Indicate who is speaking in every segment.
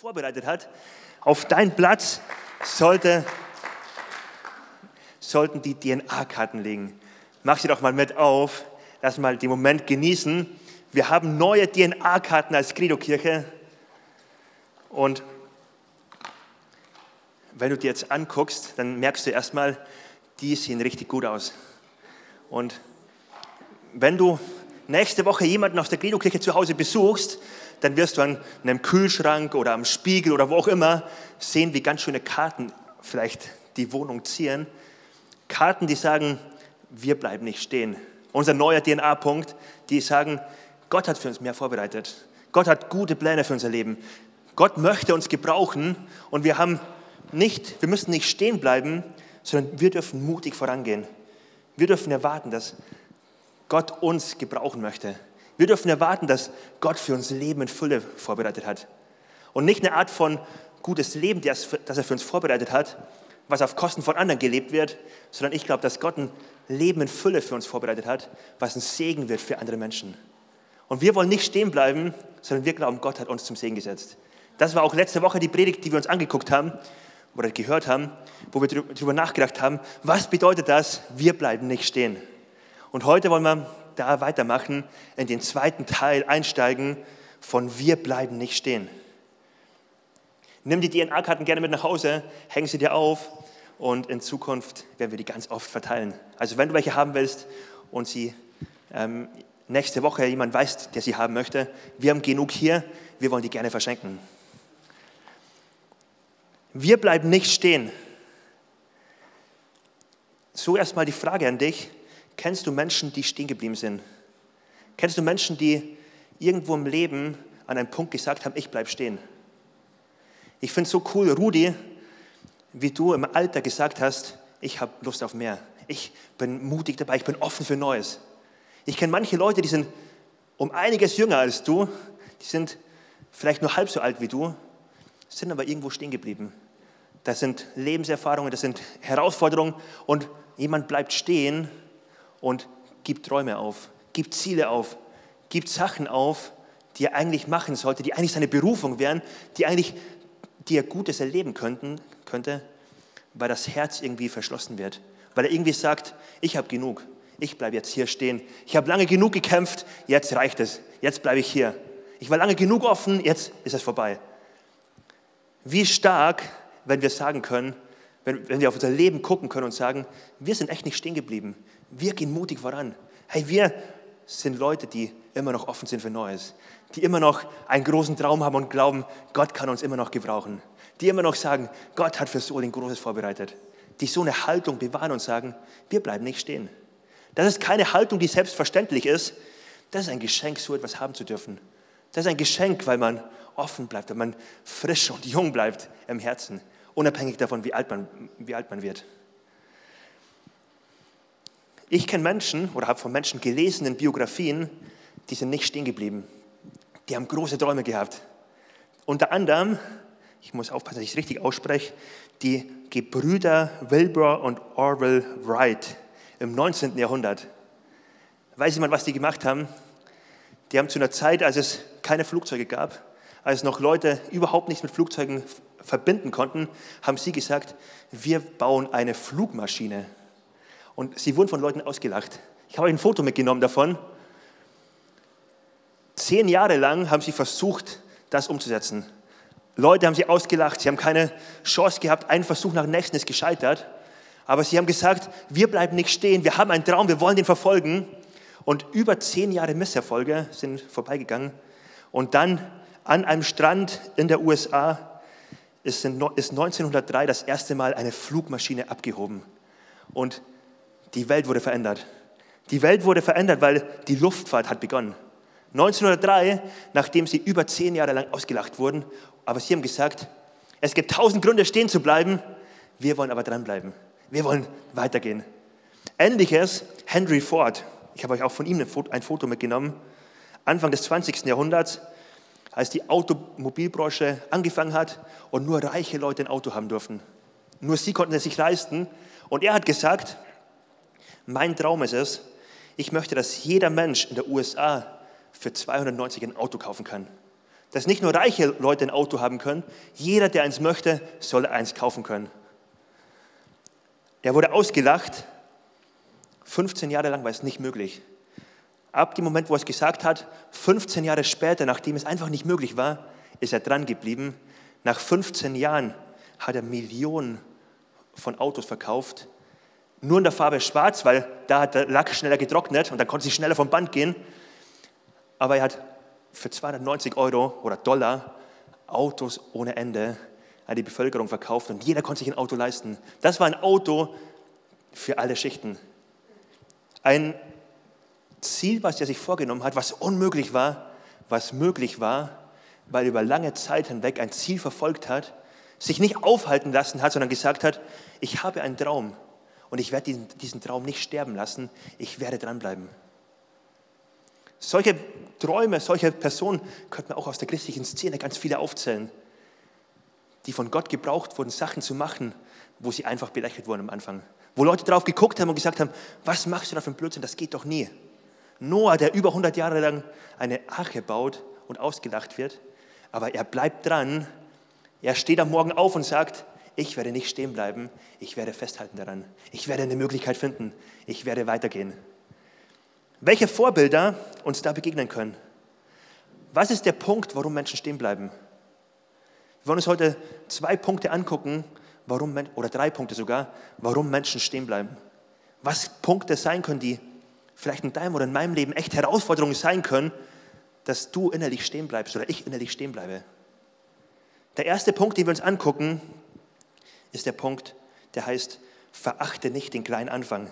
Speaker 1: vorbereitet hat. Auf dein Platz sollte, sollten die DNA-Karten liegen. Mach sie doch mal mit auf. Lass mal den Moment genießen. Wir haben neue DNA-Karten als Credo-Kirche. Und wenn du dir jetzt anguckst, dann merkst du erstmal, die sehen richtig gut aus. Und wenn du nächste Woche jemanden aus der Credo-Kirche zu Hause besuchst, dann wirst du an einem Kühlschrank oder am Spiegel oder wo auch immer sehen, wie ganz schöne Karten vielleicht die Wohnung ziehen. Karten, die sagen, wir bleiben nicht stehen. Unser neuer DNA-Punkt, die sagen, Gott hat für uns mehr vorbereitet. Gott hat gute Pläne für unser Leben. Gott möchte uns gebrauchen und wir haben nicht, wir müssen nicht stehen bleiben, sondern wir dürfen mutig vorangehen. Wir dürfen erwarten, dass Gott uns gebrauchen möchte. Wir dürfen erwarten, dass Gott für uns Leben in Fülle vorbereitet hat. Und nicht eine Art von gutes Leben, das er für uns vorbereitet hat, was auf Kosten von anderen gelebt wird, sondern ich glaube, dass Gott ein Leben in Fülle für uns vorbereitet hat, was ein Segen wird für andere Menschen. Und wir wollen nicht stehen bleiben, sondern wir glauben, Gott hat uns zum Segen gesetzt. Das war auch letzte Woche die Predigt, die wir uns angeguckt haben oder gehört haben, wo wir darüber nachgedacht haben, was bedeutet das, wir bleiben nicht stehen. Und heute wollen wir da weitermachen, in den zweiten Teil einsteigen von Wir bleiben nicht stehen. Nimm die DNA-Karten gerne mit nach Hause, häng sie dir auf und in Zukunft werden wir die ganz oft verteilen. Also wenn du welche haben willst und sie ähm, nächste Woche jemand weiß, der sie haben möchte, wir haben genug hier, wir wollen die gerne verschenken. Wir bleiben nicht stehen. So erstmal die Frage an dich, Kennst du Menschen, die stehen geblieben sind? Kennst du Menschen, die irgendwo im Leben an einem Punkt gesagt haben, ich bleibe stehen? Ich finde es so cool, Rudi, wie du im Alter gesagt hast, ich habe Lust auf mehr. Ich bin mutig dabei, ich bin offen für Neues. Ich kenne manche Leute, die sind um einiges jünger als du, die sind vielleicht nur halb so alt wie du, sind aber irgendwo stehen geblieben. Das sind Lebenserfahrungen, das sind Herausforderungen und jemand bleibt stehen und gibt Träume auf, gibt Ziele auf, gibt Sachen auf, die er eigentlich machen sollte, die eigentlich seine Berufung wären, die eigentlich, die er Gutes erleben könnten, könnte, weil das Herz irgendwie verschlossen wird, weil er irgendwie sagt, ich habe genug, ich bleibe jetzt hier stehen, ich habe lange genug gekämpft, jetzt reicht es, jetzt bleibe ich hier. Ich war lange genug offen, jetzt ist es vorbei. Wie stark, wenn wir sagen können, wenn, wenn wir auf unser Leben gucken können und sagen, wir sind echt nicht stehen geblieben. Wir gehen mutig voran. Hey, wir sind Leute, die immer noch offen sind für Neues, die immer noch einen großen Traum haben und glauben, Gott kann uns immer noch gebrauchen, die immer noch sagen, Gott hat für so ein Großes vorbereitet, die so eine Haltung bewahren und sagen, wir bleiben nicht stehen. Das ist keine Haltung, die selbstverständlich ist. Das ist ein Geschenk, so etwas haben zu dürfen. Das ist ein Geschenk, weil man offen bleibt, weil man frisch und jung bleibt im Herzen, unabhängig davon, wie alt man, wie alt man wird. Ich kenne Menschen oder habe von Menschen gelesen in Biografien, die sind nicht stehen geblieben. Die haben große Träume gehabt. Unter anderem, ich muss aufpassen, dass ich es richtig ausspreche, die Gebrüder Wilbur und Orwell Wright im 19. Jahrhundert. Weiß jemand, was die gemacht haben? Die haben zu einer Zeit, als es keine Flugzeuge gab, als noch Leute überhaupt nichts mit Flugzeugen verbinden konnten, haben sie gesagt, wir bauen eine Flugmaschine. Und sie wurden von Leuten ausgelacht. Ich habe ein Foto mitgenommen davon. Zehn Jahre lang haben sie versucht, das umzusetzen. Leute haben sie ausgelacht, sie haben keine Chance gehabt, ein Versuch nach dem nächsten ist gescheitert. Aber sie haben gesagt, wir bleiben nicht stehen, wir haben einen Traum, wir wollen den verfolgen. Und über zehn Jahre Misserfolge sind vorbeigegangen. Und dann an einem Strand in der USA ist 1903 das erste Mal eine Flugmaschine abgehoben. Und die Welt wurde verändert. Die Welt wurde verändert, weil die Luftfahrt hat begonnen. 1903, nachdem sie über zehn Jahre lang ausgelacht wurden, aber sie haben gesagt, es gibt tausend Gründe stehen zu bleiben, wir wollen aber dranbleiben. Wir wollen weitergehen. Ähnliches, Henry Ford, ich habe euch auch von ihm ein Foto mitgenommen, Anfang des 20. Jahrhunderts, als die Automobilbranche angefangen hat und nur reiche Leute ein Auto haben durften. Nur sie konnten es sich leisten. Und er hat gesagt, mein Traum ist es, ich möchte, dass jeder Mensch in der USA für 290 ein Auto kaufen kann. Dass nicht nur reiche Leute ein Auto haben können, jeder, der eins möchte, soll eins kaufen können. Er wurde ausgelacht, 15 Jahre lang war es nicht möglich. Ab dem Moment, wo er es gesagt hat, 15 Jahre später, nachdem es einfach nicht möglich war, ist er dran geblieben. Nach 15 Jahren hat er Millionen von Autos verkauft. Nur in der Farbe schwarz, weil da hat der Lack schneller getrocknet und dann konnte sie schneller vom Band gehen. Aber er hat für 290 Euro oder Dollar Autos ohne Ende an die Bevölkerung verkauft und jeder konnte sich ein Auto leisten. Das war ein Auto für alle Schichten. Ein Ziel, was er sich vorgenommen hat, was unmöglich war, was möglich war, weil er über lange Zeit hinweg ein Ziel verfolgt hat, sich nicht aufhalten lassen hat, sondern gesagt hat, ich habe einen Traum und ich werde diesen, diesen Traum nicht sterben lassen, ich werde dranbleiben. Solche Träume, solche Personen könnte man auch aus der christlichen Szene ganz viele aufzählen, die von Gott gebraucht wurden, Sachen zu machen, wo sie einfach belächelt wurden am Anfang. Wo Leute drauf geguckt haben und gesagt haben, was machst du da für ein Blödsinn, das geht doch nie. Noah, der über 100 Jahre lang eine Arche baut und ausgelacht wird, aber er bleibt dran. Er steht am Morgen auf und sagt, ich werde nicht stehen bleiben, ich werde festhalten daran. Ich werde eine Möglichkeit finden, ich werde weitergehen. Welche Vorbilder uns da begegnen können? Was ist der Punkt, warum Menschen stehen bleiben? Wir wollen uns heute zwei Punkte angucken, warum, oder drei Punkte sogar, warum Menschen stehen bleiben. Was Punkte sein können, die vielleicht in deinem oder in meinem Leben echt Herausforderungen sein können, dass du innerlich stehen bleibst oder ich innerlich stehen bleibe. Der erste Punkt, den wir uns angucken, ist der Punkt, der heißt, verachte nicht den kleinen Anfang.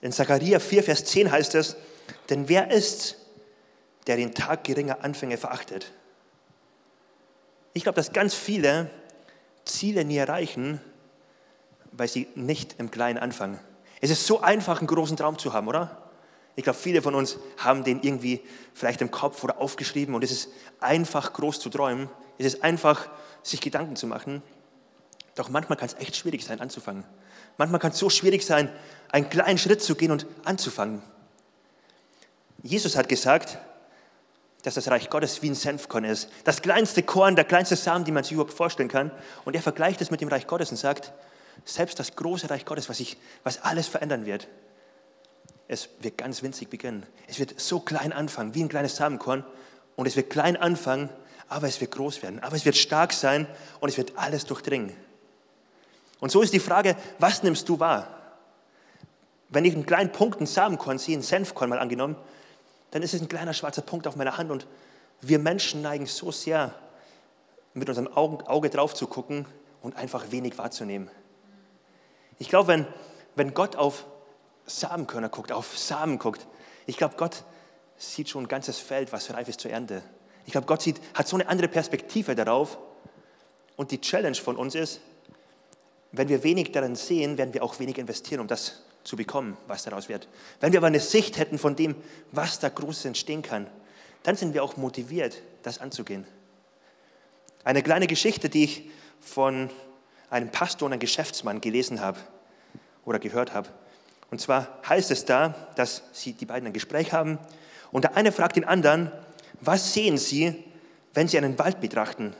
Speaker 1: In Zachariah 4, Vers 10 heißt es, denn wer ist, der den Tag geringer Anfänge verachtet? Ich glaube, dass ganz viele Ziele nie erreichen, weil sie nicht im Kleinen anfangen. Es ist so einfach, einen großen Traum zu haben, oder? Ich glaube, viele von uns haben den irgendwie vielleicht im Kopf oder aufgeschrieben und es ist einfach groß zu träumen. Es ist einfach, sich Gedanken zu machen. Doch manchmal kann es echt schwierig sein, anzufangen. Manchmal kann es so schwierig sein, einen kleinen Schritt zu gehen und anzufangen. Jesus hat gesagt, dass das Reich Gottes wie ein Senfkorn ist. Das kleinste Korn, der kleinste Samen, den man sich überhaupt vorstellen kann. Und er vergleicht es mit dem Reich Gottes und sagt, selbst das große Reich Gottes, was, ich, was alles verändern wird, es wird ganz winzig beginnen. Es wird so klein anfangen, wie ein kleines Samenkorn. Und es wird klein anfangen, aber es wird groß werden. Aber es wird stark sein und es wird alles durchdringen. Und so ist die Frage, was nimmst du wahr? Wenn ich einen kleinen Punkt, einen Samenkorn sehe, einen Senfkorn mal angenommen, dann ist es ein kleiner schwarzer Punkt auf meiner Hand und wir Menschen neigen so sehr, mit unserem Auge drauf zu gucken und einfach wenig wahrzunehmen. Ich glaube, wenn, wenn Gott auf Samenkörner guckt, auf Samen guckt, ich glaube, Gott sieht schon ein ganzes Feld, was reif ist zur Ernte. Ich glaube, Gott sieht, hat so eine andere Perspektive darauf. Und die Challenge von uns ist, wenn wir wenig darin sehen, werden wir auch wenig investieren, um das zu bekommen, was daraus wird. Wenn wir aber eine Sicht hätten von dem, was da Großes entstehen kann, dann sind wir auch motiviert, das anzugehen. Eine kleine Geschichte, die ich von einem Pastor und einem Geschäftsmann gelesen habe oder gehört habe. Und zwar heißt es da, dass sie die beiden ein Gespräch haben und der eine fragt den anderen, was sehen Sie, wenn Sie einen Wald betrachten?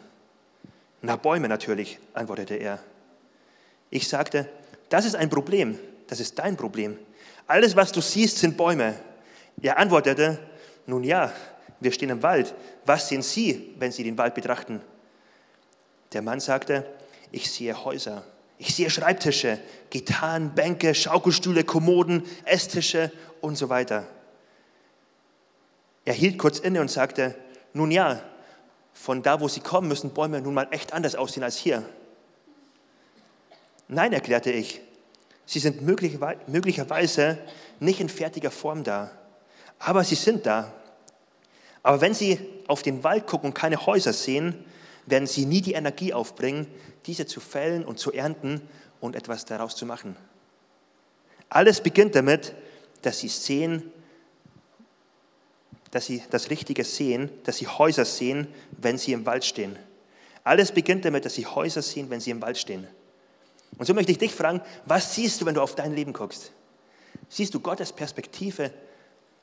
Speaker 1: Na, Bäume natürlich, antwortete er. Ich sagte, das ist ein Problem, das ist dein Problem. Alles, was du siehst, sind Bäume. Er antwortete, nun ja, wir stehen im Wald. Was sehen Sie, wenn Sie den Wald betrachten? Der Mann sagte, ich sehe Häuser, ich sehe Schreibtische, Gitarren, Bänke, Schaukelstühle, Kommoden, Esstische und so weiter. Er hielt kurz inne und sagte, nun ja, von da, wo Sie kommen, müssen Bäume nun mal echt anders aussehen als hier. Nein, erklärte ich, sie sind möglicherweise nicht in fertiger Form da, aber sie sind da. Aber wenn Sie auf den Wald gucken und keine Häuser sehen, werden Sie nie die Energie aufbringen, diese zu fällen und zu ernten und etwas daraus zu machen. Alles beginnt damit, dass Sie sehen, dass Sie das Richtige sehen, dass Sie Häuser sehen, wenn Sie im Wald stehen. Alles beginnt damit, dass Sie Häuser sehen, wenn Sie im Wald stehen. Und so möchte ich dich fragen, was siehst du, wenn du auf dein Leben guckst? Siehst du Gottes Perspektive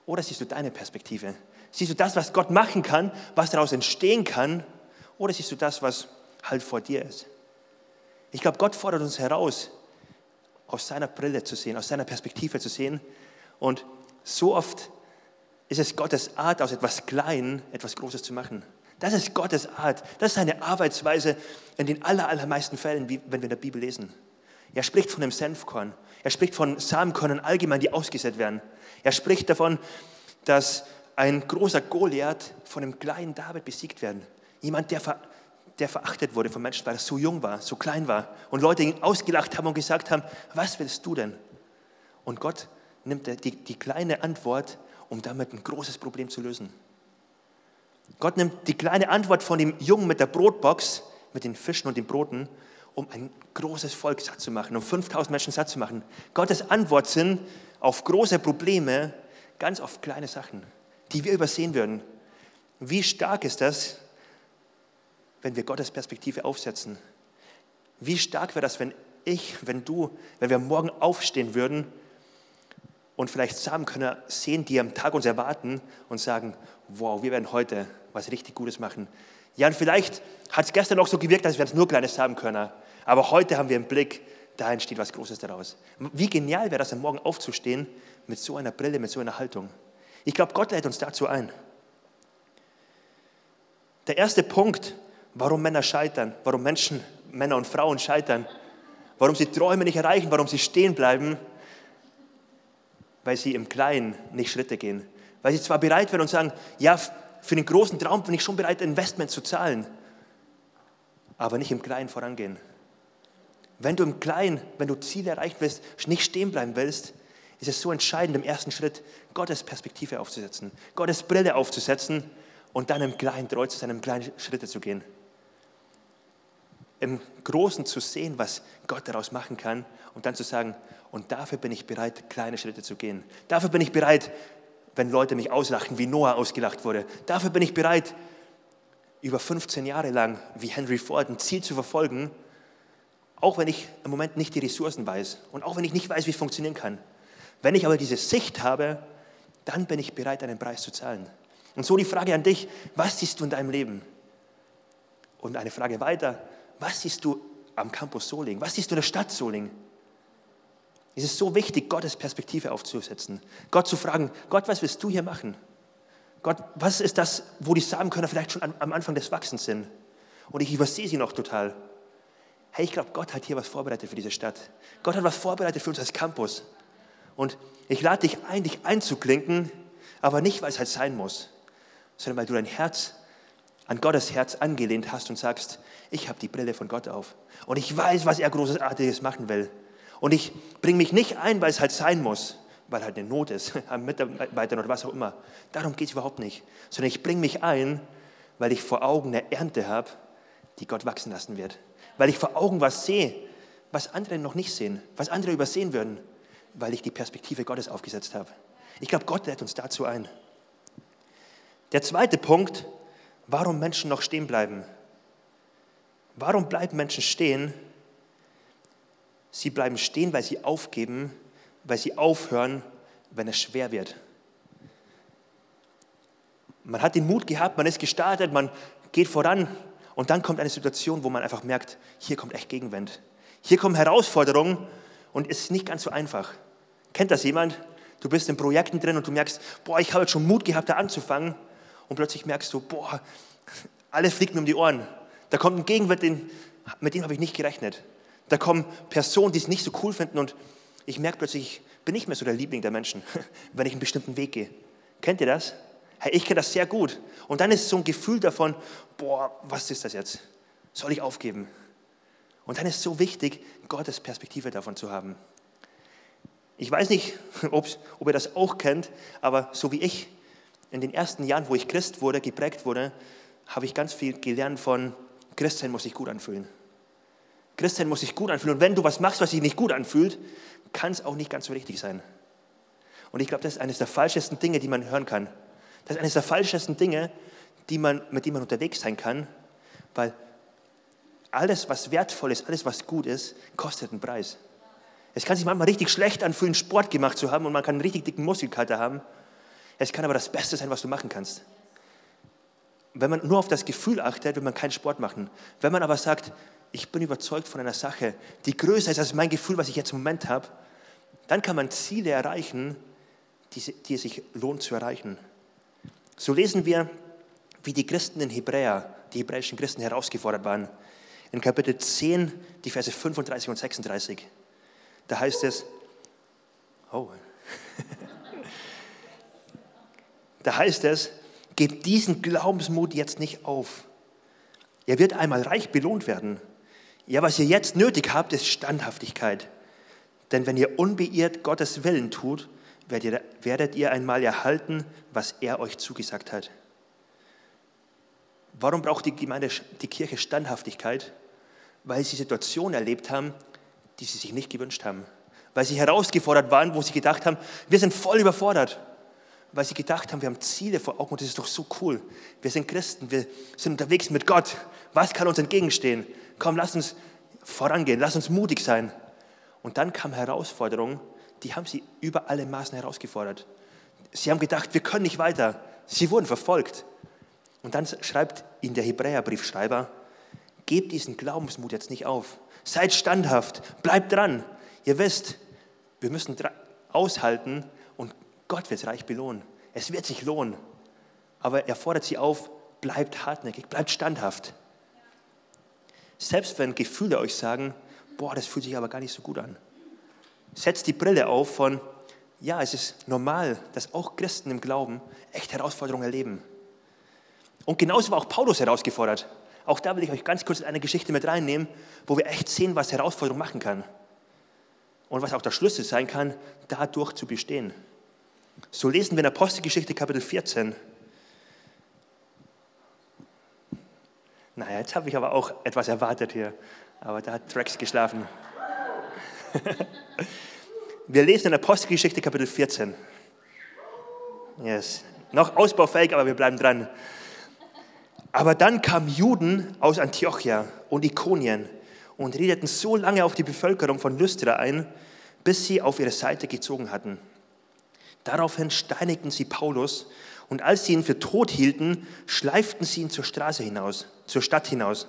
Speaker 1: oder siehst du deine Perspektive? Siehst du das, was Gott machen kann, was daraus entstehen kann? Oder siehst du das, was halt vor dir ist? Ich glaube, Gott fordert uns heraus, aus seiner Brille zu sehen, aus seiner Perspektive zu sehen. Und so oft ist es Gottes Art, aus etwas Kleinen etwas Großes zu machen. Das ist Gottes Art. Das ist seine Arbeitsweise in den aller, allermeisten Fällen, wenn wir in der Bibel lesen. Er spricht von einem Senfkorn. Er spricht von Samenkörnern allgemein, die ausgesetzt werden. Er spricht davon, dass ein großer Goliath von einem kleinen David besiegt werden. Jemand, der, ver, der verachtet wurde von Menschen, weil er so jung war, so klein war. Und Leute ihn ausgelacht haben und gesagt haben, was willst du denn? Und Gott nimmt die, die kleine Antwort, um damit ein großes Problem zu lösen. Gott nimmt die kleine Antwort von dem Jungen mit der Brotbox, mit den Fischen und den Broten, um ein großes Volk satt zu machen, um 5000 Menschen satt zu machen. Gottes Antwort sind auf große Probleme ganz oft kleine Sachen die wir übersehen würden. Wie stark ist das, wenn wir Gottes Perspektive aufsetzen? Wie stark wäre das, wenn ich, wenn du, wenn wir morgen aufstehen würden und vielleicht Samenkönner sehen, die am Tag uns erwarten und sagen, wow, wir werden heute was richtig Gutes machen. Ja, und vielleicht hat es gestern auch so gewirkt, als wären es nur kleine Samenkörner. Aber heute haben wir einen Blick, da entsteht was Großes daraus. Wie genial wäre das, am Morgen aufzustehen mit so einer Brille, mit so einer Haltung. Ich glaube, Gott lädt uns dazu ein. Der erste Punkt, warum Männer scheitern, warum Menschen, Männer und Frauen scheitern, warum sie Träume nicht erreichen, warum sie stehen bleiben, weil sie im Kleinen nicht Schritte gehen. Weil sie zwar bereit werden und sagen, ja, für den großen Traum bin ich schon bereit, Investment zu zahlen, aber nicht im Kleinen vorangehen. Wenn du im Kleinen, wenn du Ziele erreichen willst, nicht stehen bleiben willst, ist es so entscheidend, im ersten Schritt Gottes Perspektive aufzusetzen, Gottes Brille aufzusetzen und dann im kleinen treu zu sein, im kleinen Schritte zu gehen. Im Großen zu sehen, was Gott daraus machen kann und dann zu sagen, und dafür bin ich bereit, kleine Schritte zu gehen. Dafür bin ich bereit, wenn Leute mich auslachen, wie Noah ausgelacht wurde. Dafür bin ich bereit, über 15 Jahre lang, wie Henry Ford, ein Ziel zu verfolgen, auch wenn ich im Moment nicht die Ressourcen weiß und auch wenn ich nicht weiß, wie es funktionieren kann. Wenn ich aber diese Sicht habe, dann bin ich bereit, einen Preis zu zahlen. Und so die Frage an dich, was siehst du in deinem Leben? Und eine Frage weiter, was siehst du am Campus Soling? Was siehst du in der Stadt Soling? Es ist so wichtig, Gottes Perspektive aufzusetzen. Gott zu fragen, Gott, was willst du hier machen? Gott, was ist das, wo die Samenkörner vielleicht schon am Anfang des Wachsens sind? Und ich übersehe sie noch total. Hey, ich glaube, Gott hat hier was vorbereitet für diese Stadt. Gott hat was vorbereitet für uns als Campus. Und ich lade dich ein, dich einzuklinken, aber nicht, weil es halt sein muss, sondern weil du dein Herz an Gottes Herz angelehnt hast und sagst, ich habe die Brille von Gott auf und ich weiß, was er Großartiges machen will. Und ich bringe mich nicht ein, weil es halt sein muss, weil halt eine Not ist, am Mitarbeitern oder was auch immer. Darum geht es überhaupt nicht. Sondern ich bringe mich ein, weil ich vor Augen eine Ernte habe, die Gott wachsen lassen wird. Weil ich vor Augen was sehe, was andere noch nicht sehen, was andere übersehen würden weil ich die Perspektive Gottes aufgesetzt habe. Ich glaube, Gott lädt uns dazu ein. Der zweite Punkt, warum Menschen noch stehen bleiben. Warum bleiben Menschen stehen? Sie bleiben stehen, weil sie aufgeben, weil sie aufhören, wenn es schwer wird. Man hat den Mut gehabt, man ist gestartet, man geht voran und dann kommt eine Situation, wo man einfach merkt, hier kommt echt Gegenwind. Hier kommen Herausforderungen und es ist nicht ganz so einfach. Kennt das jemand? Du bist in Projekten drin und du merkst, boah, ich habe jetzt schon Mut gehabt, da anzufangen. Und plötzlich merkst du, boah, alles fliegt mir um die Ohren. Da kommt ein Gegenwind, mit dem habe ich nicht gerechnet. Da kommen Personen, die es nicht so cool finden und ich merke plötzlich, ich bin nicht mehr so der Liebling der Menschen, wenn ich einen bestimmten Weg gehe. Kennt ihr das? Hey, ich kenne das sehr gut. Und dann ist so ein Gefühl davon, boah, was ist das jetzt? Soll ich aufgeben? Und dann ist es so wichtig, Gottes Perspektive davon zu haben. Ich weiß nicht, ob ihr das auch kennt, aber so wie ich in den ersten Jahren, wo ich Christ wurde, geprägt wurde, habe ich ganz viel gelernt von Christsein muss sich gut anfühlen. Christsein muss sich gut anfühlen. Und wenn du was machst, was sich nicht gut anfühlt, kann es auch nicht ganz so richtig sein. Und ich glaube, das ist eines der falschesten Dinge, die man hören kann. Das ist eines der falschesten Dinge, die man, mit denen man unterwegs sein kann, weil alles, was wertvoll ist, alles, was gut ist, kostet einen Preis. Es kann sich manchmal richtig schlecht anfühlen, Sport gemacht zu haben und man kann einen richtig dicken Muskelkater haben. Es kann aber das Beste sein, was du machen kannst. Wenn man nur auf das Gefühl achtet, will man keinen Sport machen. Wenn man aber sagt, ich bin überzeugt von einer Sache, die größer ist als mein Gefühl, was ich jetzt im Moment habe, dann kann man Ziele erreichen, die, die es sich lohnt zu erreichen. So lesen wir, wie die Christen in Hebräer, die hebräischen Christen herausgefordert waren. In Kapitel 10, die Verse 35 und 36. Da heißt es, oh, da heißt es, gebt diesen Glaubensmut jetzt nicht auf. Er wird einmal reich belohnt werden. Ja, was ihr jetzt nötig habt, ist Standhaftigkeit. Denn wenn ihr unbeirrt Gottes Willen tut, werdet ihr einmal erhalten, was er euch zugesagt hat. Warum braucht die Gemeinde, die Kirche Standhaftigkeit? Weil sie Situationen erlebt haben, die sie sich nicht gewünscht haben. Weil sie herausgefordert waren, wo sie gedacht haben, wir sind voll überfordert. Weil sie gedacht haben, wir haben Ziele vor Augen und das ist doch so cool. Wir sind Christen, wir sind unterwegs mit Gott. Was kann uns entgegenstehen? Komm, lass uns vorangehen, lass uns mutig sein. Und dann kam Herausforderung, die haben sie über alle Maßen herausgefordert. Sie haben gedacht, wir können nicht weiter. Sie wurden verfolgt. Und dann schreibt ihnen der Hebräerbriefschreiber, gebt diesen Glaubensmut jetzt nicht auf. Seid standhaft, bleibt dran. Ihr wisst, wir müssen aushalten und Gott wird es reich belohnen. Es wird sich lohnen. Aber er fordert sie auf, bleibt hartnäckig, bleibt standhaft. Selbst wenn Gefühle euch sagen, boah, das fühlt sich aber gar nicht so gut an. Setzt die Brille auf von, ja, es ist normal, dass auch Christen im Glauben echt Herausforderungen erleben. Und genauso war auch Paulus herausgefordert. Auch da will ich euch ganz kurz eine Geschichte mit reinnehmen, wo wir echt sehen, was Herausforderung machen kann. Und was auch der Schlüssel sein kann, dadurch zu bestehen. So lesen wir in Apostelgeschichte Kapitel 14. Naja, jetzt habe ich aber auch etwas erwartet hier. Aber da hat Drex geschlafen. wir lesen in Apostelgeschichte Kapitel 14. Yes. Noch ausbaufähig, aber wir bleiben dran. Aber dann kamen Juden aus Antiochia und Ikonien und redeten so lange auf die Bevölkerung von Lystra ein, bis sie auf ihre Seite gezogen hatten. Daraufhin steinigten sie Paulus und als sie ihn für tot hielten, schleiften sie ihn zur Straße hinaus, zur Stadt hinaus.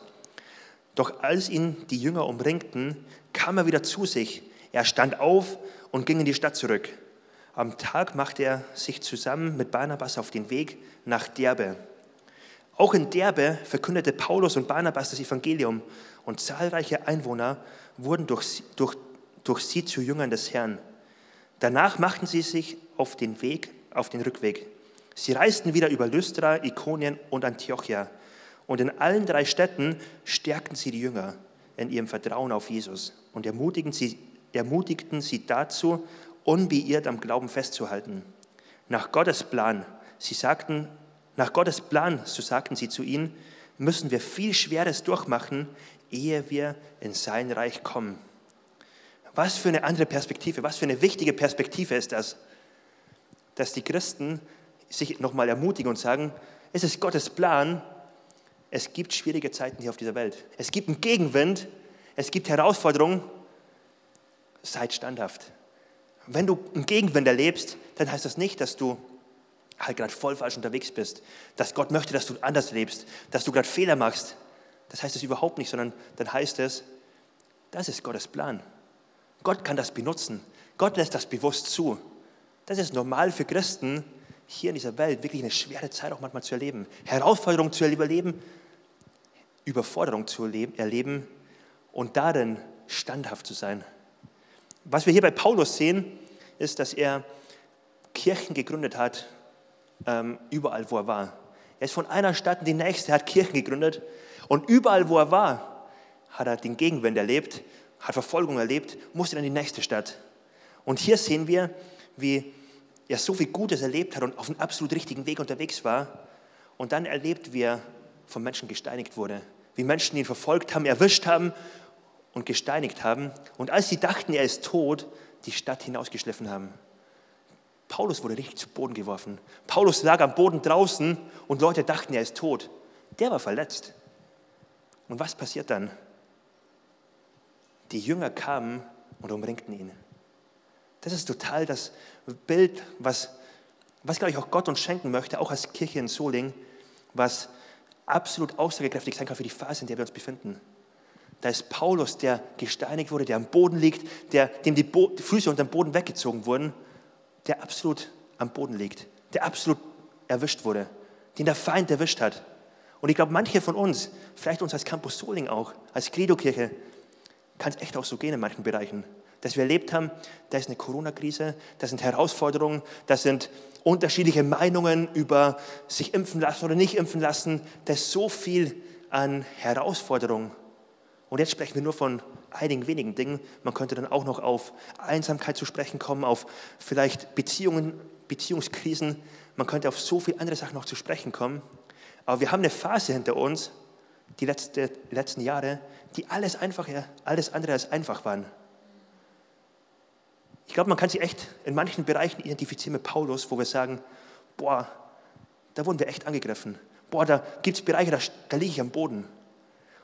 Speaker 1: Doch als ihn die Jünger umringten, kam er wieder zu sich. Er stand auf und ging in die Stadt zurück. Am Tag machte er sich zusammen mit Barnabas auf den Weg nach Derbe. Auch in Derbe verkündete Paulus und Barnabas das Evangelium und zahlreiche Einwohner wurden durch, durch, durch sie zu Jüngern des Herrn. Danach machten sie sich auf den Weg, auf den Rückweg. Sie reisten wieder über Lystra, Ikonien und Antiochia. Und in allen drei Städten stärkten sie die Jünger in ihrem Vertrauen auf Jesus und ermutigten sie, ermutigten sie dazu, unbeirrt am Glauben festzuhalten. Nach Gottes Plan, sie sagten, nach Gottes Plan, so sagten sie zu ihnen, müssen wir viel Schweres durchmachen, ehe wir in sein Reich kommen. Was für eine andere Perspektive, was für eine wichtige Perspektive ist das, dass die Christen sich nochmal ermutigen und sagen, es ist Gottes Plan, es gibt schwierige Zeiten hier auf dieser Welt. Es gibt einen Gegenwind, es gibt Herausforderungen. Seid standhaft. Wenn du einen Gegenwind erlebst, dann heißt das nicht, dass du halt gerade voll falsch unterwegs bist, dass Gott möchte, dass du anders lebst, dass du gerade Fehler machst. Das heißt es überhaupt nicht, sondern dann heißt es, das ist Gottes Plan. Gott kann das benutzen. Gott lässt das bewusst zu. Das ist normal für Christen, hier in dieser Welt wirklich eine schwere Zeit auch manchmal zu erleben. Herausforderungen zu erleben, Überforderung zu erleben und darin standhaft zu sein. Was wir hier bei Paulus sehen, ist, dass er Kirchen gegründet hat, ähm, überall wo er war. Er ist von einer Stadt in die nächste, er hat Kirchen gegründet und überall wo er war, hat er den Gegenwind erlebt, hat Verfolgung erlebt, musste dann in die nächste Stadt. Und hier sehen wir, wie er so viel Gutes erlebt hat und auf einem absolut richtigen Weg unterwegs war und dann erlebt, wie er von Menschen gesteinigt wurde, wie Menschen ihn verfolgt haben, erwischt haben und gesteinigt haben und als sie dachten, er ist tot, die Stadt hinausgeschliffen haben. Paulus wurde richtig zu Boden geworfen. Paulus lag am Boden draußen und Leute dachten, er ist tot. Der war verletzt. Und was passiert dann? Die Jünger kamen und umringten ihn. Das ist total das Bild, was, Was, glaube ich, auch Gott uns schenken möchte, auch als Kirche in Soling, was absolut aussagekräftig sein kann für die Phase, in der wir uns befinden. Da ist Paulus, der gesteinigt wurde, der am Boden liegt, der, dem die, Bo die Füße unter dem Boden weggezogen wurden, der absolut am Boden liegt, der absolut erwischt wurde, den der Feind erwischt hat. Und ich glaube, manche von uns, vielleicht uns als Campus Soling auch, als Credo-Kirche, kann es echt auch so gehen in manchen Bereichen. Dass wir erlebt haben, da ist eine Corona-Krise, da sind Herausforderungen, da sind unterschiedliche Meinungen über sich impfen lassen oder nicht impfen lassen. Da ist so viel an Herausforderungen. Und jetzt sprechen wir nur von einigen wenigen Dingen. Man könnte dann auch noch auf Einsamkeit zu sprechen kommen, auf vielleicht Beziehungen, Beziehungskrisen. Man könnte auf so viele andere Sachen noch zu sprechen kommen. Aber wir haben eine Phase hinter uns, die letzte, letzten Jahre, die alles, einfach, alles andere als einfach waren. Ich glaube, man kann sich echt in manchen Bereichen identifizieren mit Paulus, wo wir sagen, boah, da wurden wir echt angegriffen. Boah, da gibt es Bereiche, da, da liege ich am Boden.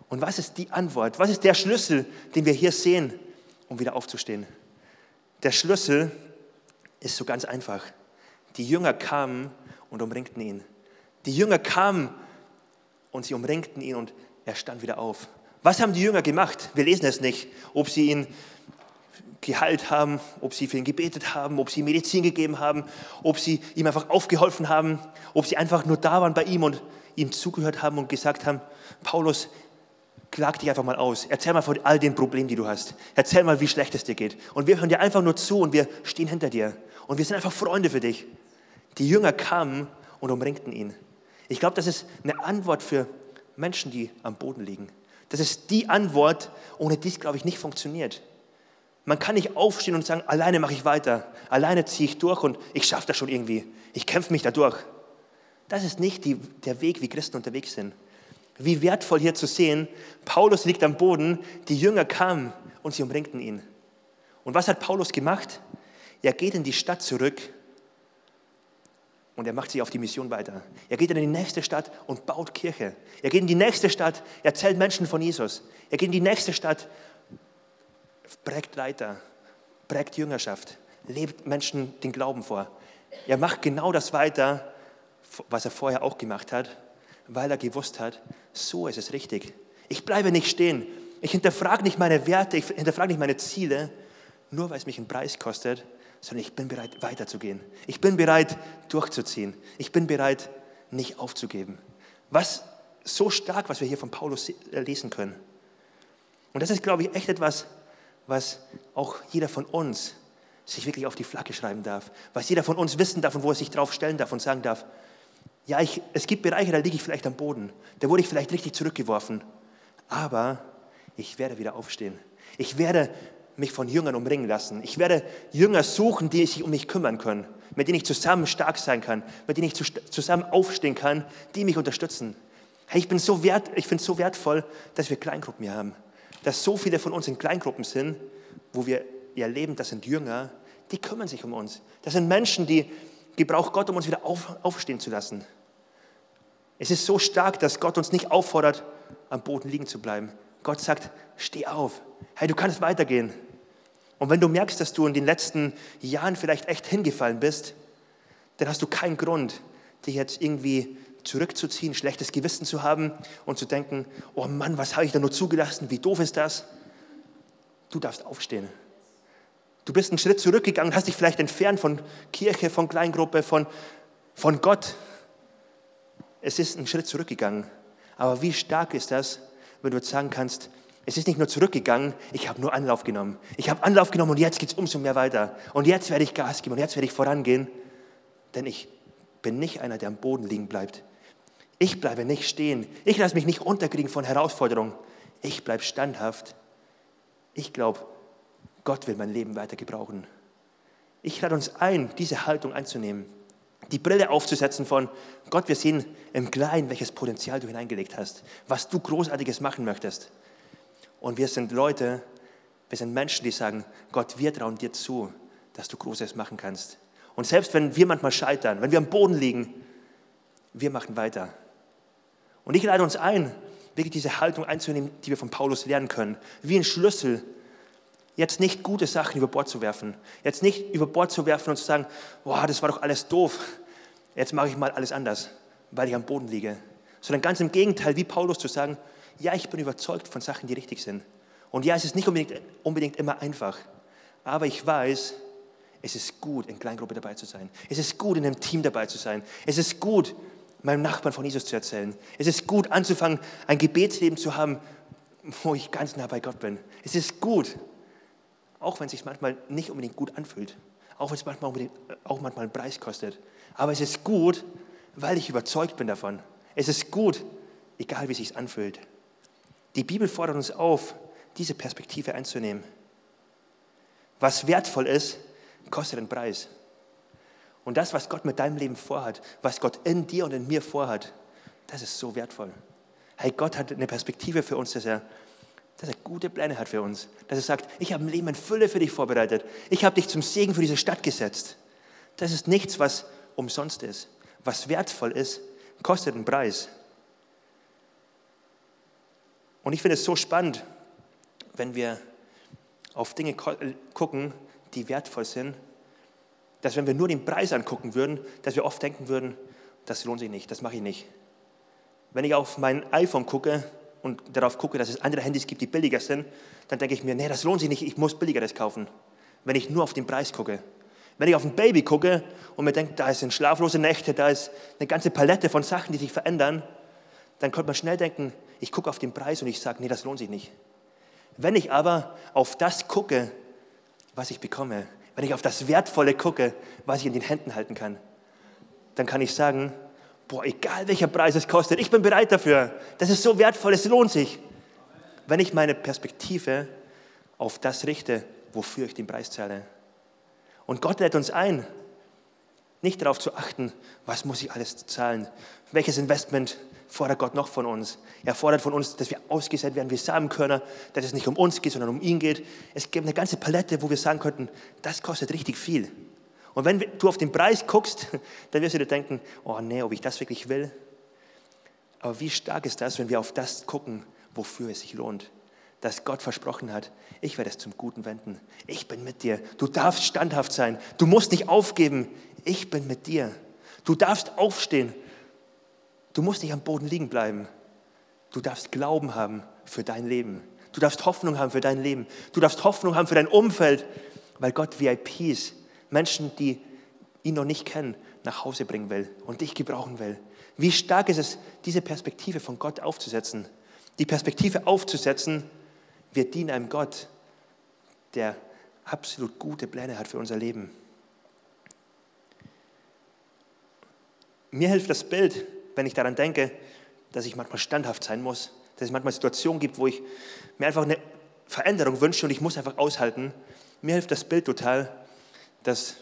Speaker 1: Und was ist die Antwort? Was ist der Schlüssel, den wir hier sehen, um wieder aufzustehen? Der Schlüssel ist so ganz einfach. Die Jünger kamen und umringten ihn. Die Jünger kamen und sie umringten ihn und er stand wieder auf. Was haben die Jünger gemacht? Wir lesen es nicht. Ob sie ihn geheilt haben, ob sie für ihn gebetet haben, ob sie Medizin gegeben haben, ob sie ihm einfach aufgeholfen haben, ob sie einfach nur da waren bei ihm und ihm zugehört haben und gesagt haben, Paulus, klag dich einfach mal aus. Erzähl mal von all den Problemen, die du hast. Erzähl mal, wie schlecht es dir geht. Und wir hören dir einfach nur zu und wir stehen hinter dir. Und wir sind einfach Freunde für dich. Die Jünger kamen und umringten ihn. Ich glaube, das ist eine Antwort für Menschen, die am Boden liegen. Das ist die Antwort, ohne die es, glaube ich, nicht funktioniert. Man kann nicht aufstehen und sagen, alleine mache ich weiter, alleine ziehe ich durch und ich schaffe das schon irgendwie. Ich kämpfe mich da durch. Das ist nicht die, der Weg, wie Christen unterwegs sind. Wie wertvoll hier zu sehen, Paulus liegt am Boden, die Jünger kamen und sie umringten ihn. Und was hat Paulus gemacht? Er geht in die Stadt zurück und er macht sich auf die Mission weiter. Er geht in die nächste Stadt und baut Kirche. Er geht in die nächste Stadt, erzählt Menschen von Jesus. Er geht in die nächste Stadt, prägt Leiter, prägt Jüngerschaft, lebt Menschen den Glauben vor. Er macht genau das weiter, was er vorher auch gemacht hat, weil er gewusst hat, so ist es richtig. Ich bleibe nicht stehen. Ich hinterfrage nicht meine Werte, ich hinterfrage nicht meine Ziele, nur weil es mich einen Preis kostet, sondern ich bin bereit, weiterzugehen. Ich bin bereit, durchzuziehen. Ich bin bereit, nicht aufzugeben. Was so stark, was wir hier von Paulus lesen können. Und das ist, glaube ich, echt etwas, was auch jeder von uns sich wirklich auf die Flagge schreiben darf. Was jeder von uns wissen darf und wo er sich drauf stellen darf und sagen darf, ja, ich, es gibt Bereiche, da liege ich vielleicht am Boden. Da wurde ich vielleicht richtig zurückgeworfen. Aber ich werde wieder aufstehen. Ich werde mich von Jüngern umringen lassen. Ich werde Jünger suchen, die sich um mich kümmern können, mit denen ich zusammen stark sein kann, mit denen ich zusammen aufstehen kann, die mich unterstützen. Hey, ich bin so wert, ich finde es so wertvoll, dass wir Kleingruppen hier haben. Dass so viele von uns in Kleingruppen sind, wo wir erleben, das sind Jünger, die kümmern sich um uns. Das sind Menschen, die gebraucht Gott, um uns wieder auf, aufstehen zu lassen. Es ist so stark, dass Gott uns nicht auffordert, am Boden liegen zu bleiben. Gott sagt, steh auf, hey, du kannst weitergehen. Und wenn du merkst, dass du in den letzten Jahren vielleicht echt hingefallen bist, dann hast du keinen Grund, dich jetzt irgendwie zurückzuziehen, schlechtes Gewissen zu haben und zu denken, oh Mann, was habe ich da nur zugelassen, wie doof ist das? Du darfst aufstehen. Du bist einen Schritt zurückgegangen, hast dich vielleicht entfernt von Kirche, von Kleingruppe, von, von Gott. Es ist ein Schritt zurückgegangen. Aber wie stark ist das, wenn du jetzt sagen kannst, es ist nicht nur zurückgegangen, ich habe nur Anlauf genommen. Ich habe Anlauf genommen und jetzt geht es umso mehr weiter. Und jetzt werde ich Gas geben und jetzt werde ich vorangehen. Denn ich bin nicht einer, der am Boden liegen bleibt. Ich bleibe nicht stehen. Ich lasse mich nicht unterkriegen von Herausforderungen. Ich bleibe standhaft. Ich glaube, Gott will mein Leben weiter gebrauchen. Ich lade uns ein, diese Haltung einzunehmen. Die Brille aufzusetzen von Gott, wir sehen im Kleinen, welches Potenzial du hineingelegt hast, was du Großartiges machen möchtest. Und wir sind Leute, wir sind Menschen, die sagen, Gott, wir trauen dir zu, dass du Großes machen kannst. Und selbst wenn wir manchmal scheitern, wenn wir am Boden liegen, wir machen weiter. Und ich lade uns ein, wirklich diese Haltung einzunehmen, die wir von Paulus lernen können. Wie ein Schlüssel, jetzt nicht gute Sachen über Bord zu werfen. Jetzt nicht über Bord zu werfen und zu sagen, boah, das war doch alles doof. jetzt mache ich mal alles anders, weil ich am Boden liege. Sondern ganz im Gegenteil, wie Paulus zu sagen, ja, ich bin überzeugt von Sachen, die richtig sind. Und ja, es ist nicht unbedingt, unbedingt immer einfach, aber ich weiß, es ist gut, in Kleingruppe dabei zu sein. Es ist gut, in einem Team dabei zu sein. Es ist gut, meinem Nachbarn von Jesus zu erzählen. Es ist gut, anzufangen, ein Gebetsleben zu haben, wo ich ganz nah bei Gott bin. Es ist gut, auch wenn es sich manchmal nicht unbedingt gut anfühlt, auch wenn es manchmal, auch manchmal einen Preis kostet. Aber es ist gut, weil ich überzeugt bin davon. Es ist gut, egal wie es sich anfühlt. Die Bibel fordert uns auf, diese Perspektive einzunehmen. Was wertvoll ist, kostet einen Preis. Und das, was Gott mit deinem Leben vorhat, was Gott in dir und in mir vorhat, das ist so wertvoll. Hey, Gott hat eine Perspektive für uns, dass er, dass er gute Pläne hat für uns. Dass er sagt, ich habe ein Leben in Fülle für dich vorbereitet. Ich habe dich zum Segen für diese Stadt gesetzt. Das ist nichts, was umsonst ist. Was wertvoll ist, kostet einen Preis. Und ich finde es so spannend, wenn wir auf Dinge gucken, die wertvoll sind, dass wenn wir nur den Preis angucken würden, dass wir oft denken würden, das lohnt sich nicht, das mache ich nicht. Wenn ich auf mein iPhone gucke und darauf gucke, dass es andere Handys gibt, die billiger sind, dann denke ich mir, nee, das lohnt sich nicht, ich muss billigeres kaufen. Wenn ich nur auf den Preis gucke. Wenn ich auf ein Baby gucke und mir denke, da sind schlaflose Nächte, da ist eine ganze Palette von Sachen, die sich verändern, dann könnte man schnell denken, ich gucke auf den Preis und ich sage, nee, das lohnt sich nicht. Wenn ich aber auf das gucke, was ich bekomme, wenn ich auf das Wertvolle gucke, was ich in den Händen halten kann, dann kann ich sagen, boah, egal welcher Preis es kostet, ich bin bereit dafür. Das ist so wertvoll, es lohnt sich. Wenn ich meine Perspektive auf das richte, wofür ich den Preis zahle. Und Gott lädt uns ein, nicht darauf zu achten, was muss ich alles zahlen, welches Investment fordert Gott noch von uns. Er fordert von uns, dass wir ausgesetzt werden wie Samenkörner, dass es nicht um uns geht, sondern um ihn geht. Es gibt eine ganze Palette, wo wir sagen könnten, das kostet richtig viel. Und wenn du auf den Preis guckst, dann wirst du dir denken, oh nee, ob ich das wirklich will. Aber wie stark ist das, wenn wir auf das gucken, wofür es sich lohnt? Dass Gott versprochen hat, ich werde es zum Guten wenden. Ich bin mit dir. Du darfst standhaft sein. Du musst nicht aufgeben. Ich bin mit dir. Du darfst aufstehen. Du musst nicht am Boden liegen bleiben. Du darfst Glauben haben für dein Leben. Du darfst Hoffnung haben für dein Leben. Du darfst Hoffnung haben für dein Umfeld, weil Gott VIPs, Menschen, die ihn noch nicht kennen, nach Hause bringen will und dich gebrauchen will. Wie stark ist es, diese Perspektive von Gott aufzusetzen? Die Perspektive aufzusetzen, wir dienen einem Gott, der absolut gute Pläne hat für unser Leben. Mir hilft das Bild, wenn ich daran denke, dass ich manchmal standhaft sein muss, dass es manchmal Situationen gibt, wo ich mir einfach eine Veränderung wünsche und ich muss einfach aushalten. Mir hilft das Bild total, dass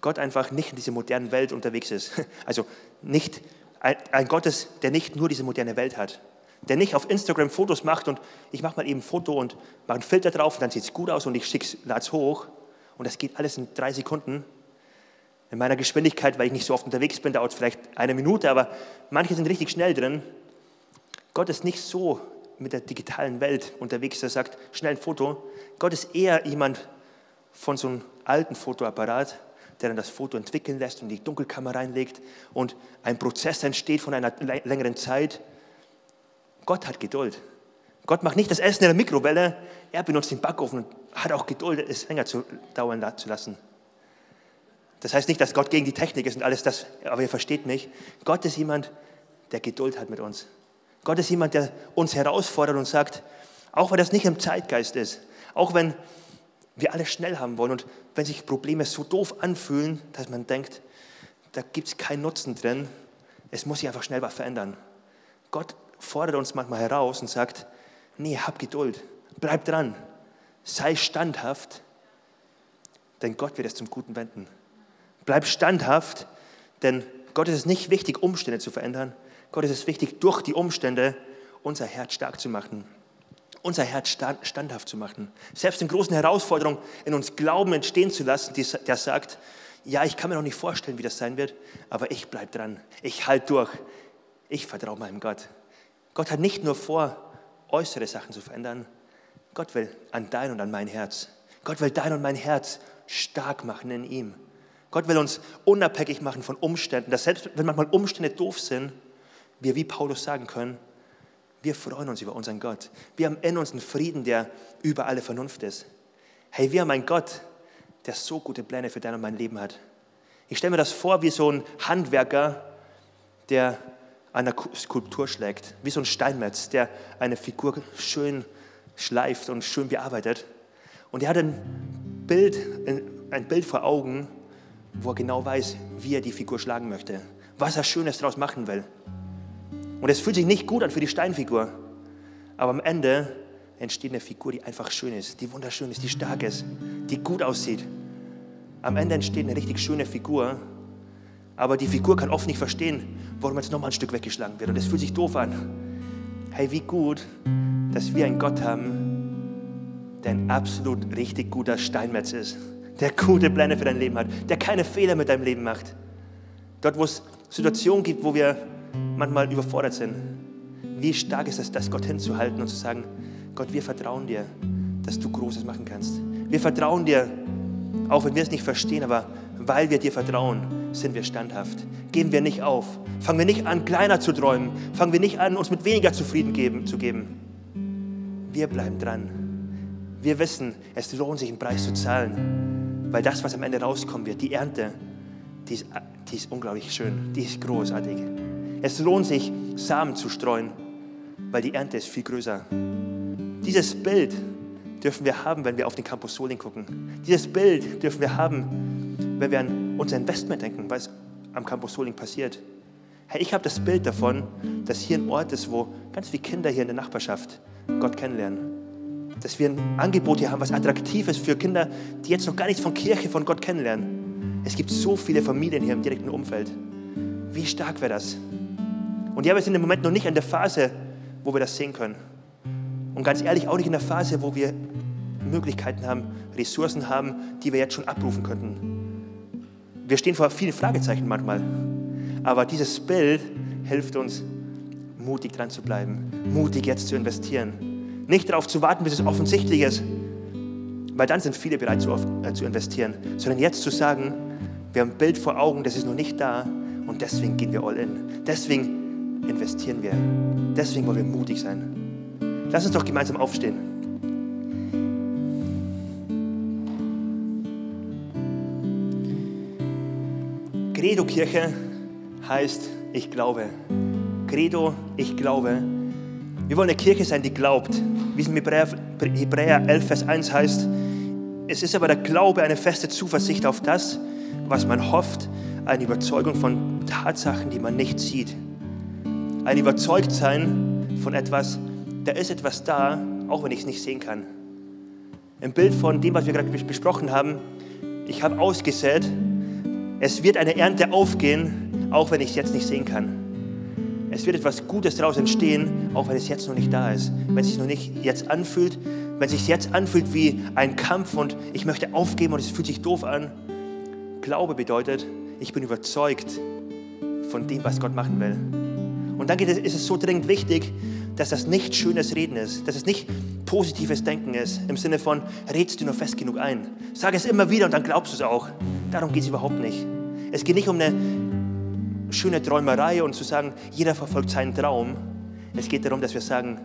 Speaker 1: Gott einfach nicht in dieser modernen Welt unterwegs ist. Also nicht ein, ein Gott ist, der nicht nur diese moderne Welt hat. Der nicht auf Instagram Fotos macht und ich mache mal eben ein Foto und mache einen Filter drauf und dann sieht es gut aus und ich lade es hoch und das geht alles in drei Sekunden in meiner Geschwindigkeit, weil ich nicht so oft unterwegs bin, dauert es vielleicht eine Minute, aber manche sind richtig schnell drin. Gott ist nicht so mit der digitalen Welt unterwegs, der sagt, schnell ein Foto. Gott ist eher jemand von so einem alten Fotoapparat, der dann das Foto entwickeln lässt und die Dunkelkammer reinlegt und ein Prozess entsteht von einer längeren Zeit. Gott hat Geduld. Gott macht nicht das Essen in der Mikrowelle, er benutzt den Backofen und hat auch Geduld, es länger zu dauern zu lassen. Das heißt nicht, dass Gott gegen die Technik ist und alles das, aber ihr versteht mich. Gott ist jemand, der Geduld hat mit uns. Gott ist jemand, der uns herausfordert und sagt, auch wenn das nicht im Zeitgeist ist, auch wenn wir alles schnell haben wollen und wenn sich Probleme so doof anfühlen, dass man denkt, da gibt es keinen Nutzen drin, es muss sich einfach schnell was verändern. Gott fordert uns manchmal heraus und sagt, nee, hab Geduld, bleib dran, sei standhaft, denn Gott wird es zum Guten wenden. Bleib standhaft, denn Gott ist es nicht wichtig, Umstände zu verändern. Gott ist es wichtig, durch die Umstände unser Herz stark zu machen, unser Herz standhaft zu machen. Selbst in großen Herausforderungen in uns Glauben entstehen zu lassen, der sagt, ja, ich kann mir noch nicht vorstellen, wie das sein wird, aber ich bleibe dran. Ich halte durch. Ich vertraue meinem Gott. Gott hat nicht nur vor, äußere Sachen zu verändern. Gott will an dein und an mein Herz. Gott will dein und mein Herz stark machen in ihm. Gott will uns unabhängig machen von Umständen, dass selbst wenn manchmal Umstände doof sind, wir wie Paulus sagen können, wir freuen uns über unseren Gott. Wir haben in uns einen Frieden, der über alle Vernunft ist. Hey, wir haben einen Gott, der so gute Pläne für dein und mein Leben hat. Ich stelle mir das vor wie so ein Handwerker, der einer Skulptur schlägt, wie so ein Steinmetz, der eine Figur schön schleift und schön bearbeitet. Und er hat ein Bild, ein Bild vor Augen, wo er genau weiß, wie er die Figur schlagen möchte, was er Schönes daraus machen will. Und es fühlt sich nicht gut an für die Steinfigur, aber am Ende entsteht eine Figur, die einfach schön ist, die wunderschön ist, die stark ist, die gut aussieht. Am Ende entsteht eine richtig schöne Figur, aber die Figur kann oft nicht verstehen, warum jetzt nochmal ein Stück weggeschlagen wird. Und es fühlt sich doof an. Hey, wie gut, dass wir einen Gott haben, der ein absolut richtig guter Steinmetz ist, der gute Pläne für dein Leben hat, der keine Fehler mit deinem Leben macht. Dort, wo es Situationen gibt, wo wir manchmal überfordert sind, wie stark ist es, das Gott hinzuhalten und zu sagen, Gott, wir vertrauen dir, dass du Großes machen kannst. Wir vertrauen dir, auch wenn wir es nicht verstehen, aber weil wir dir vertrauen, sind wir standhaft. Geben wir nicht auf. Fangen wir nicht an, kleiner zu träumen. Fangen wir nicht an, uns mit weniger zufrieden geben, zu geben. Wir bleiben dran. Wir wissen, es lohnt sich, einen Preis zu zahlen, weil das, was am Ende rauskommen wird, die Ernte, die ist, die ist unglaublich schön, die ist großartig. Es lohnt sich, Samen zu streuen, weil die Ernte ist viel größer. Dieses Bild dürfen wir haben, wenn wir auf den Campus Soling gucken. Dieses Bild dürfen wir haben, wenn wir an unser Investment denken, was am Campus Soling passiert. Hey, ich habe das Bild davon, dass hier ein Ort ist, wo ganz viele Kinder hier in der Nachbarschaft Gott kennenlernen. Dass wir ein Angebot hier haben, was attraktiv ist für Kinder, die jetzt noch gar nichts von Kirche, von Gott kennenlernen. Es gibt so viele Familien hier im direkten Umfeld. Wie stark wäre das? Und ja, wir sind im Moment noch nicht in der Phase, wo wir das sehen können. Und ganz ehrlich, auch nicht in der Phase, wo wir Möglichkeiten haben, Ressourcen haben, die wir jetzt schon abrufen könnten. Wir stehen vor vielen Fragezeichen manchmal. Aber dieses Bild hilft uns, mutig dran zu bleiben, mutig jetzt zu investieren. Nicht darauf zu warten, bis es offensichtlich ist, weil dann sind viele bereit zu, äh, zu investieren, sondern jetzt zu sagen, wir haben ein Bild vor Augen, das ist noch nicht da und deswegen gehen wir all in. Deswegen investieren wir. Deswegen wollen wir mutig sein. Lass uns doch gemeinsam aufstehen. Credo-Kirche heißt, ich glaube. Credo, ich glaube. Wir wollen eine Kirche sein, die glaubt. Wie es in Hebräer 11, Vers 1 heißt, es ist aber der Glaube eine feste Zuversicht auf das, was man hofft, eine Überzeugung von Tatsachen, die man nicht sieht ein Überzeugtsein von etwas, da ist etwas da, auch wenn ich es nicht sehen kann. Im Bild von dem, was wir gerade besprochen haben, ich habe ausgesät, es wird eine Ernte aufgehen, auch wenn ich es jetzt nicht sehen kann. Es wird etwas Gutes daraus entstehen, auch wenn es jetzt noch nicht da ist. Wenn es sich noch nicht jetzt anfühlt, wenn es sich jetzt anfühlt wie ein Kampf und ich möchte aufgeben und es fühlt sich doof an. Glaube bedeutet, ich bin überzeugt von dem, was Gott machen will. Und dann ist es so dringend wichtig, dass das nicht schönes Reden ist, dass es nicht positives Denken ist, im Sinne von, redst du nur fest genug ein. Sag es immer wieder und dann glaubst du es auch. Darum geht es überhaupt nicht. Es geht nicht um eine schöne Träumerei und zu sagen, jeder verfolgt seinen Traum. Es geht darum, dass wir sagen,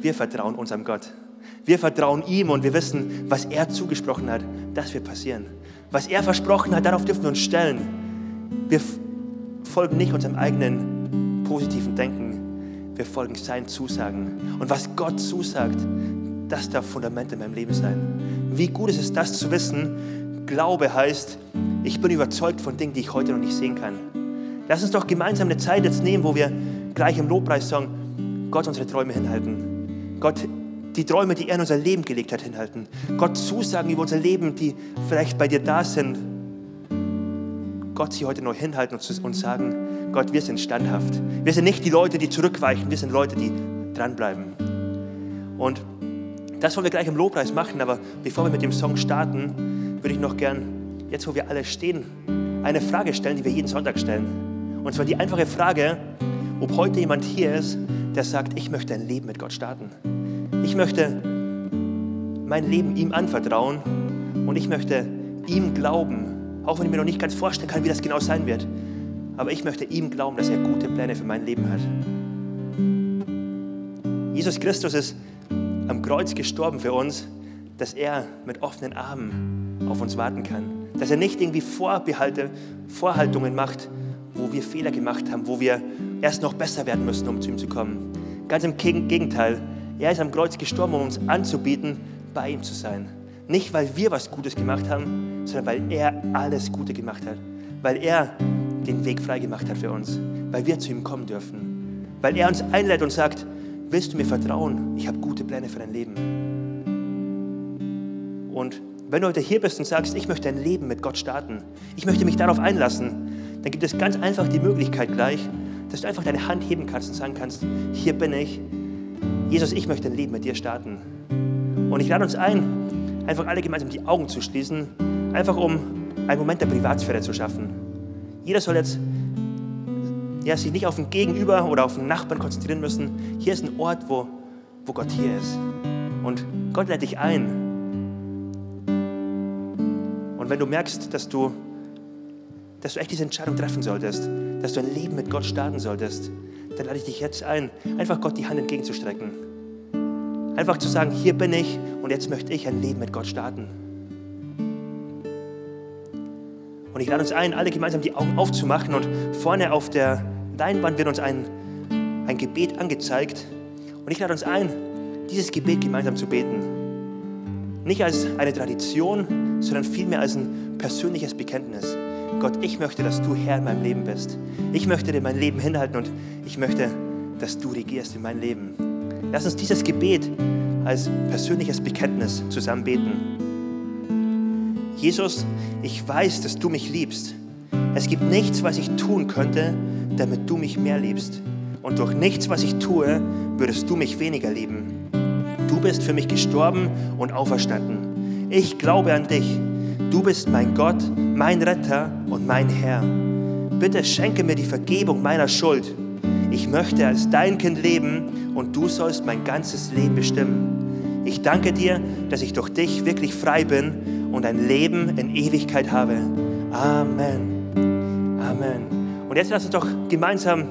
Speaker 1: wir vertrauen unserem Gott. Wir vertrauen ihm und wir wissen, was er zugesprochen hat, das wird passieren. Was er versprochen hat, darauf dürfen wir uns stellen. Wir folgen nicht unserem eigenen positiven Denken. Wir folgen seinen Zusagen. Und was Gott zusagt, das darf Fundament in meinem Leben sein. Wie gut ist es, das zu wissen? Glaube heißt, ich bin überzeugt von Dingen, die ich heute noch nicht sehen kann. Lass uns doch gemeinsam eine Zeit jetzt nehmen, wo wir gleich im Lobpreis sagen, Gott unsere Träume hinhalten. Gott die Träume, die er in unser Leben gelegt hat, hinhalten. Gott Zusagen über unser Leben, die vielleicht bei dir da sind. Gott sie heute neu hinhalten und sagen, Gott, wir sind standhaft. Wir sind nicht die Leute, die zurückweichen, wir sind Leute, die dranbleiben. Und das wollen wir gleich im Lobpreis machen, aber bevor wir mit dem Song starten, würde ich noch gern, jetzt wo wir alle stehen, eine Frage stellen, die wir jeden Sonntag stellen. Und zwar die einfache Frage, ob heute jemand hier ist, der sagt, ich möchte ein Leben mit Gott starten. Ich möchte mein Leben ihm anvertrauen und ich möchte ihm glauben, auch wenn ich mir noch nicht ganz vorstellen kann, wie das genau sein wird. Aber ich möchte ihm glauben, dass er gute Pläne für mein Leben hat. Jesus Christus ist am Kreuz gestorben für uns, dass er mit offenen Armen auf uns warten kann. Dass er nicht irgendwie Vorbehalte, Vorhaltungen macht, wo wir Fehler gemacht haben, wo wir erst noch besser werden müssen, um zu ihm zu kommen. Ganz im Gegenteil, er ist am Kreuz gestorben, um uns anzubieten, bei ihm zu sein. Nicht, weil wir was Gutes gemacht haben, sondern weil er alles Gute gemacht hat. Weil er den Weg frei gemacht hat für uns. Weil wir zu ihm kommen dürfen. Weil er uns einlädt und sagt, willst du mir vertrauen? Ich habe gute Pläne für dein Leben. Und wenn du heute hier bist und sagst, ich möchte ein Leben mit Gott starten, ich möchte mich darauf einlassen, dann gibt es ganz einfach die Möglichkeit gleich, dass du einfach deine Hand heben kannst und sagen kannst, hier bin ich. Jesus, ich möchte ein Leben mit dir starten. Und ich lade uns ein, einfach alle gemeinsam die Augen zu schließen, einfach um einen Moment der Privatsphäre zu schaffen. Jeder soll jetzt ja, sich nicht auf den Gegenüber oder auf den Nachbarn konzentrieren müssen. Hier ist ein Ort, wo, wo Gott hier ist. Und Gott lädt dich ein. Und wenn du merkst, dass du dass du echt diese Entscheidung treffen solltest, dass du ein Leben mit Gott starten solltest, dann lade ich dich jetzt ein, einfach Gott die Hand entgegenzustrecken. Einfach zu sagen, hier bin ich und jetzt möchte ich ein Leben mit Gott starten. Und ich lade uns ein, alle gemeinsam die Augen aufzumachen und vorne auf der Leinwand wird uns ein, ein Gebet angezeigt. Und ich lade uns ein, dieses Gebet gemeinsam zu beten. Nicht als eine Tradition, sondern vielmehr als ein persönliches Bekenntnis. Gott, ich möchte, dass du Herr in meinem Leben bist. Ich möchte dir mein Leben hinhalten und ich möchte, dass du regierst in mein Leben. Lass uns dieses Gebet als persönliches Bekenntnis zusammen beten. Jesus, ich weiß, dass du mich liebst. Es gibt nichts, was ich tun könnte, damit du mich mehr liebst. Und durch nichts, was ich tue, würdest du mich weniger lieben. Du bist für mich gestorben und auferstanden. Ich glaube an dich Du bist mein Gott, mein Retter und mein Herr. Bitte schenke mir die Vergebung meiner Schuld. Ich möchte als dein Kind leben und du sollst mein ganzes Leben bestimmen. Ich danke dir, dass ich durch dich wirklich frei bin und ein Leben in Ewigkeit habe. Amen. Amen. Und jetzt lass uns doch gemeinsam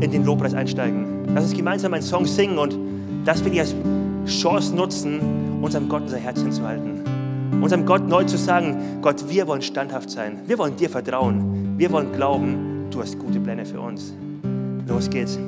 Speaker 1: in den Lobpreis einsteigen. Lass uns gemeinsam einen Song singen und das will ich als Chance nutzen, unserem Gott unser Herz hinzuhalten unserem Gott neu zu sagen, Gott, wir wollen standhaft sein, wir wollen dir vertrauen, wir wollen glauben, du hast gute Pläne für uns. Los geht's.